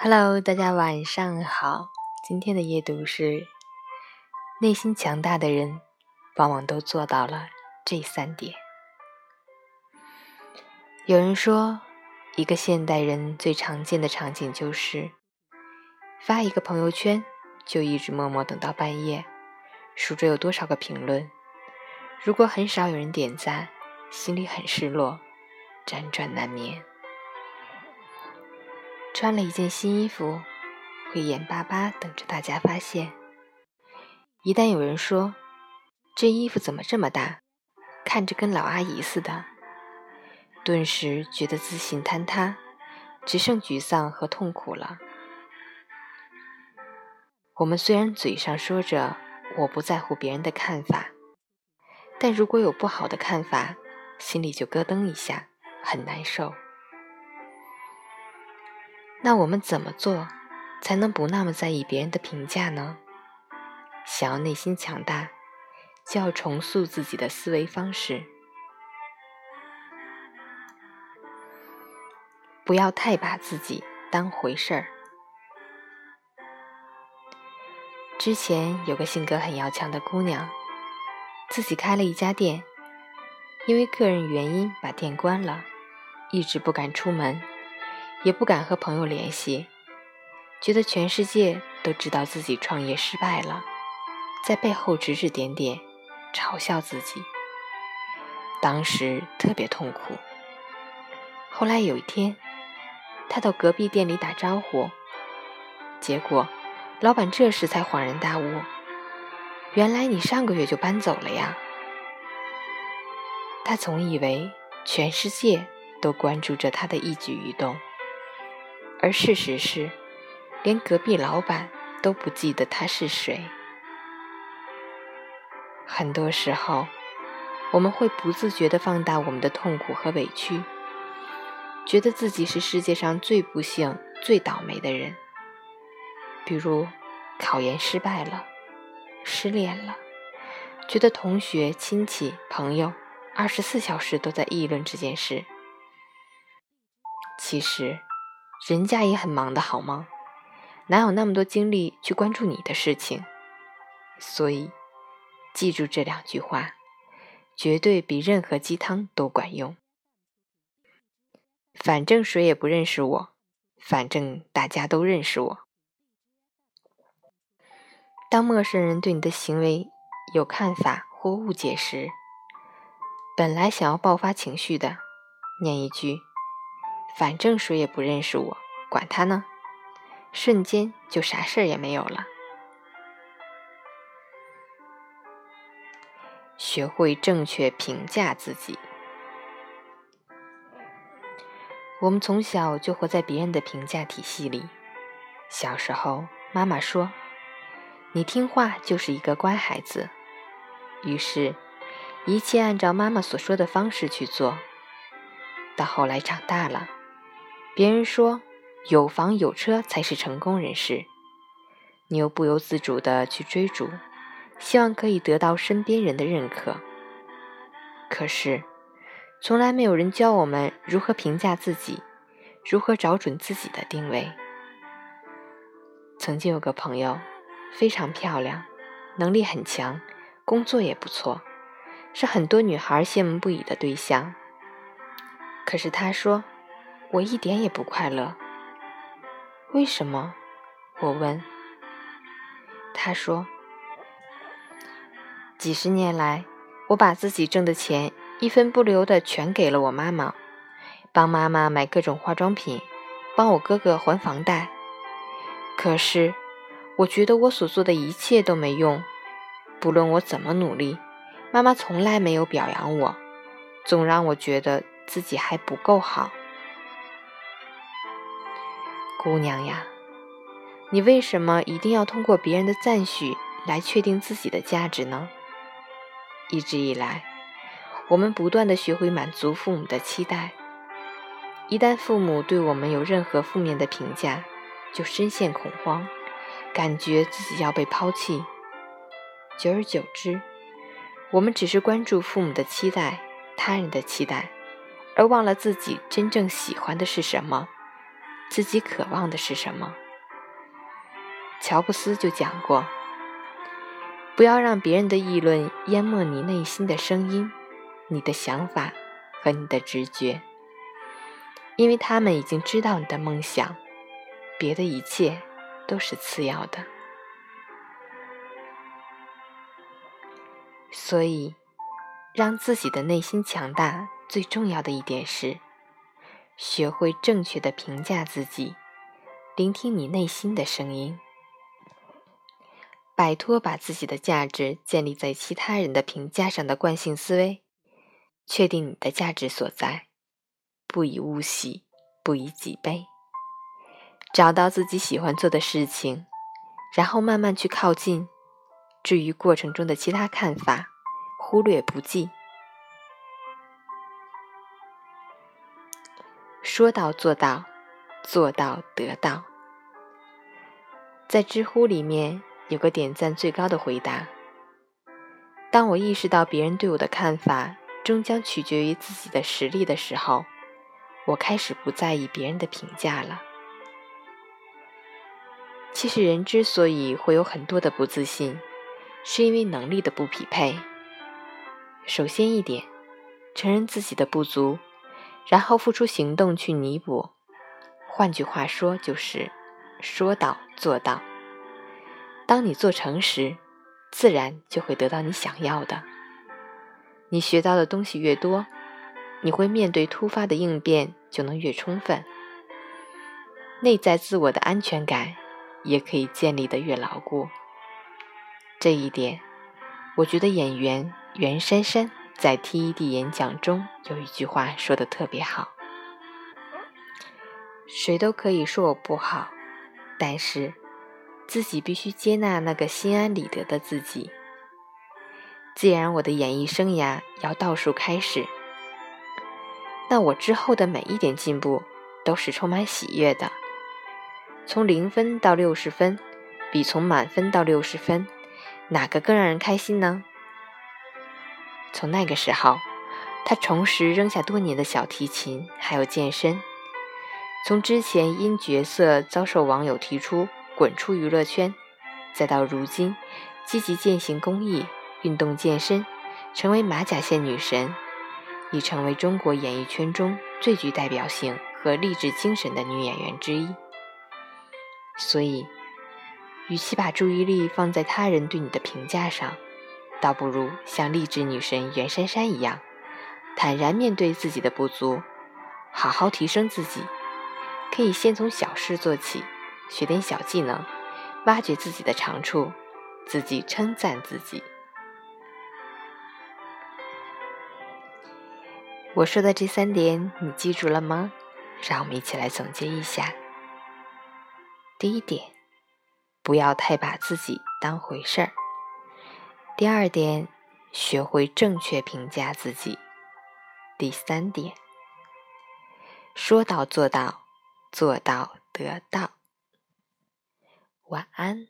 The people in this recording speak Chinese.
Hello，大家晚上好。今天的夜读是：内心强大的人，往往都做到了这三点。有人说，一个现代人最常见的场景就是发一个朋友圈，就一直默默等到半夜，数着有多少个评论。如果很少有人点赞，心里很失落，辗转难眠。穿了一件新衣服，会眼巴巴等着大家发现。一旦有人说这衣服怎么这么大，看着跟老阿姨似的，顿时觉得自信坍塌，只剩沮丧和痛苦了。我们虽然嘴上说着我不在乎别人的看法，但如果有不好的看法，心里就咯噔一下，很难受。那我们怎么做才能不那么在意别人的评价呢？想要内心强大，就要重塑自己的思维方式，不要太把自己当回事儿。之前有个性格很要强的姑娘，自己开了一家店，因为个人原因把店关了，一直不敢出门。也不敢和朋友联系，觉得全世界都知道自己创业失败了，在背后指指点点，嘲笑自己。当时特别痛苦。后来有一天，他到隔壁店里打招呼，结果老板这时才恍然大悟：“原来你上个月就搬走了呀！”他总以为全世界都关注着他的一举一动。而事实是，连隔壁老板都不记得他是谁。很多时候，我们会不自觉地放大我们的痛苦和委屈，觉得自己是世界上最不幸、最倒霉的人。比如，考研失败了，失恋了，觉得同学、亲戚、朋友二十四小时都在议论这件事。其实。人家也很忙的好吗？哪有那么多精力去关注你的事情？所以，记住这两句话，绝对比任何鸡汤都管用。反正谁也不认识我，反正大家都认识我。当陌生人对你的行为有看法或误解时，本来想要爆发情绪的，念一句。反正谁也不认识我，管他呢！瞬间就啥事儿也没有了。学会正确评价自己。我们从小就活在别人的评价体系里。小时候，妈妈说：“你听话就是一个乖孩子。”于是，一切按照妈妈所说的方式去做。到后来长大了。别人说有房有车才是成功人士，你又不由自主的去追逐，希望可以得到身边人的认可。可是，从来没有人教我们如何评价自己，如何找准自己的定位。曾经有个朋友，非常漂亮，能力很强，工作也不错，是很多女孩羡慕不已的对象。可是他说。我一点也不快乐。为什么？我问。他说：“几十年来，我把自己挣的钱一分不留的全给了我妈妈，帮妈妈买各种化妆品，帮我哥哥还房贷。可是，我觉得我所做的一切都没用。不论我怎么努力，妈妈从来没有表扬我，总让我觉得自己还不够好。”姑娘呀，你为什么一定要通过别人的赞许来确定自己的价值呢？一直以来，我们不断的学会满足父母的期待，一旦父母对我们有任何负面的评价，就深陷恐慌，感觉自己要被抛弃。久而久之，我们只是关注父母的期待、他人的期待，而忘了自己真正喜欢的是什么。自己渴望的是什么。乔布斯就讲过：“不要让别人的议论淹没你内心的声音、你的想法和你的直觉，因为他们已经知道你的梦想，别的一切都是次要的。”所以，让自己的内心强大，最重要的一点是，学会正确的评价自己，聆听你内心的声音。摆脱把自己的价值建立在其他人的评价上的惯性思维，确定你的价值所在，不以物喜，不以己悲。找到自己喜欢做的事情，然后慢慢去靠近。至于过程中的其他看法，忽略不计。说到做到，做到得到。在知乎里面。有个点赞最高的回答。当我意识到别人对我的看法终将取决于自己的实力的时候，我开始不在意别人的评价了。其实人之所以会有很多的不自信，是因为能力的不匹配。首先一点，承认自己的不足，然后付出行动去弥补。换句话说，就是说到做到。当你做成时，自然就会得到你想要的。你学到的东西越多，你会面对突发的应变就能越充分，内在自我的安全感也可以建立的越牢固。这一点，我觉得演员袁姗姗在 TED 演讲中有一句话说的特别好：“谁都可以说我不好，但是。”自己必须接纳那个心安理得的自己。既然我的演艺生涯要倒数开始，那我之后的每一点进步都是充满喜悦的。从零分到六十分，比从满分到六十分，哪个更让人开心呢？从那个时候，他重拾扔下多年的小提琴，还有健身。从之前因角色遭受网友提出。滚出娱乐圈，再到如今积极践行公益、运动健身，成为马甲线女神，已成为中国演艺圈中最具代表性和励志精神的女演员之一。所以，与其把注意力放在他人对你的评价上，倒不如像励志女神袁姗姗一样，坦然面对自己的不足，好好提升自己。可以先从小事做起。学点小技能，挖掘自己的长处，自己称赞自己。我说的这三点，你记住了吗？让我们一起来总结一下。第一点，不要太把自己当回事儿。第二点，学会正确评价自己。第三点，说到做到，做到得到。晚安。